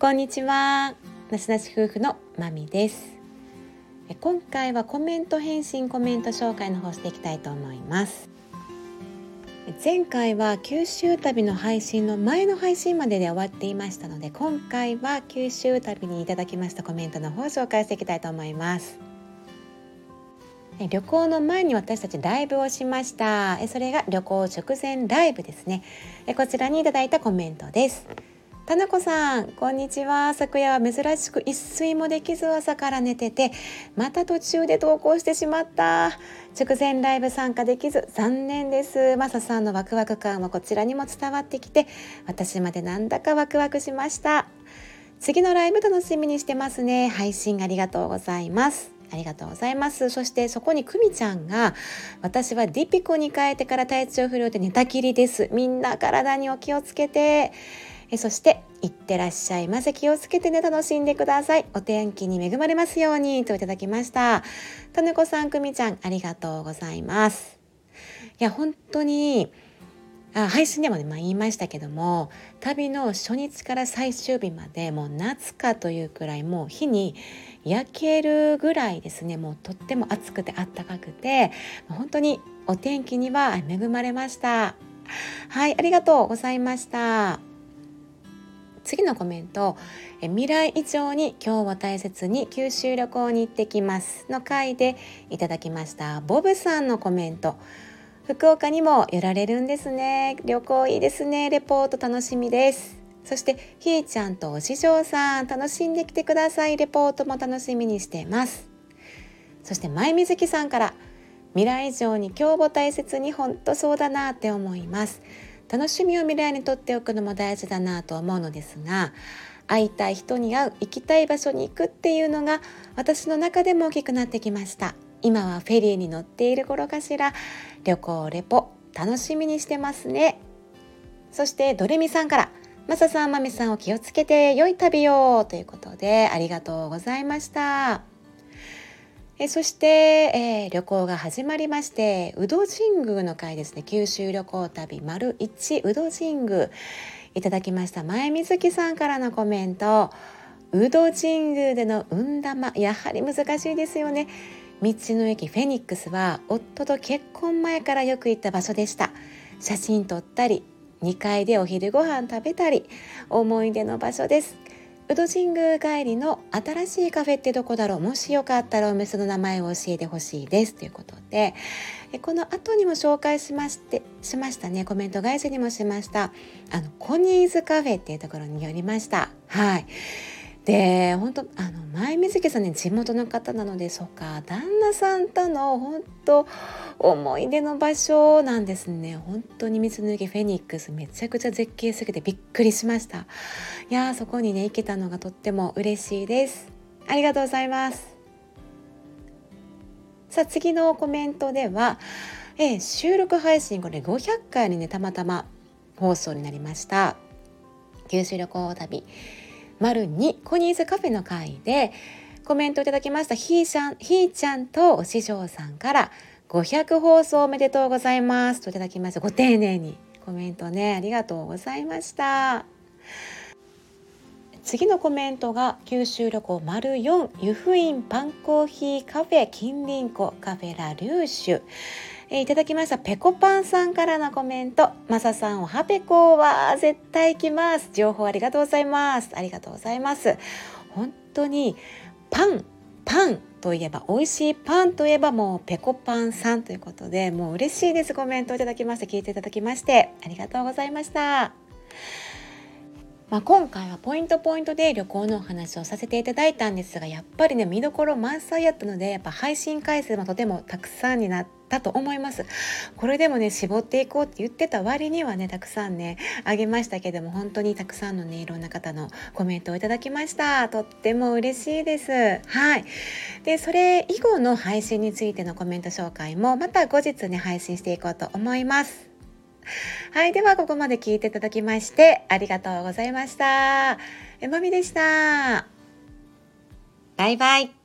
こんにちは。なしなし夫婦のまみです。今回はコメント返信コメント紹介の方していきたいと思います。前回は九州旅の配信の前の配信までで終わっていましたので今回は九州旅にいただきましたコメントの方を紹介していきたいと思います。旅行の前に私たちライブをしました。それが旅行直前ライブですね。こちらにいただいたコメントです。たなこさん、こんにちは。昨夜は珍しく一睡もできず朝から寝てて、また途中で投稿してしまった。直前ライブ参加できず残念です。マサさんのワクワク感はこちらにも伝わってきて、私までなんだかワクワクしました。次のライブ楽しみにしてますね。配信ありがとうございます。ありがとうございます。そしてそこにくみちゃんが、私はディピコに変えてから体調不良で寝たきりです。みんな体にお気をつけて。えそしていってらっしゃいませ気をつけてね楽しんでください。お天気に恵まれますようにといただきました。たねこさんくみちゃんありがとうございます。いや本当にあ配信でもね、まあ、言いましたけども旅の初日から最終日までもう夏かというくらいもう火に焼けるぐらいですねもうとっても暑くてあったかくて本当にお天気には恵まれました。はいありがとうございました。次のコメント「未来以上に今日は大切に九州旅行に行ってきます」の回でいただきました。ボブさんのコメント。福岡にも寄られるんですね。旅行いいですね。レポート楽しみです。そしてひーちゃんとお師匠さん楽しんできてください。レポートも楽しみにしています。そして前水木さんから未来以上に今日も大切に本当そうだなって思います。楽しみを未来にとっておくのも大事だなと思うのですが会いたい人に会う行きたい場所に行くっていうのが私の中でも大きくなってきました。今はフェリーに乗っている頃かしら旅行レポ楽しみにしてますね。そしてドレミさんからマサさんマミさんを気をつけて良い旅をということでありがとうございました。えそして、えー、旅行が始まりまして宇戸神宮の会ですね。九州旅行旅丸一宇戸神宮。いただきました。前水木さんからのコメント。宇戸神宮での運玉。やはり難しいですよね。道の駅フェニックスは夫と結婚前からよく行った場所でした。写真撮ったり2階でお昼ご飯食べたり思い出の場所です。宇戸神宮帰りの新しいカフェってどこだろう。もしよかったらお店の名前を教えてほしいです。ということでこの後にも紹介しましてしましたね。コメント返しにもしました。あのコニーズカフェっていうところに寄りました。はい。で本当あの前水木さんね地元の方なのでそうか旦那さんとの本当思い出の場所なんですね。本当に水の池フェニックスめちゃくちゃ絶景すぎてびっくりしました。いやそこにね行けたのがとっても嬉しいです。ありがとうございます。さあ次のコメントでは、えー、収録配信これ500回にねたまたま放送になりました。九州旅行旅。丸2コニーズカフェの会でコメントいただきました。ひーちゃんひーちゃんとお師匠さんから500放送おめでとうございますといただきました。ご丁寧にコメントねありがとうございました。次のコメントが九州旅行丸4湯布院パンコーヒーカフェ近隣湖カフェラリューシュ。えいただきました。ペコパンさんからのコメント。マサさんおはペコは絶対来ます。情報ありがとうございます。ありがとうございます。本当にパンパンといえば美味しいパンといえばもうペコパンさんということでもう嬉しいです。コメントいただきまして聞いていただきましてありがとうございました。まあ、今回はポイントポイントで旅行のお話をさせていただいたんですがやっぱりね見どころ満載やったのでやっぱ配信回数もとてもたくさんになったと思います。これでもね絞っていこうって言ってた割にはねたくさんねあげましたけども本当にたくさんのねいろんな方のコメントをいただきました。とっても嬉しいです。はい。でそれ以後の配信についてのコメント紹介もまた後日ね配信していこうと思います。はい。では、ここまで聞いていただきまして、ありがとうございました。えまみでした。バイバイ。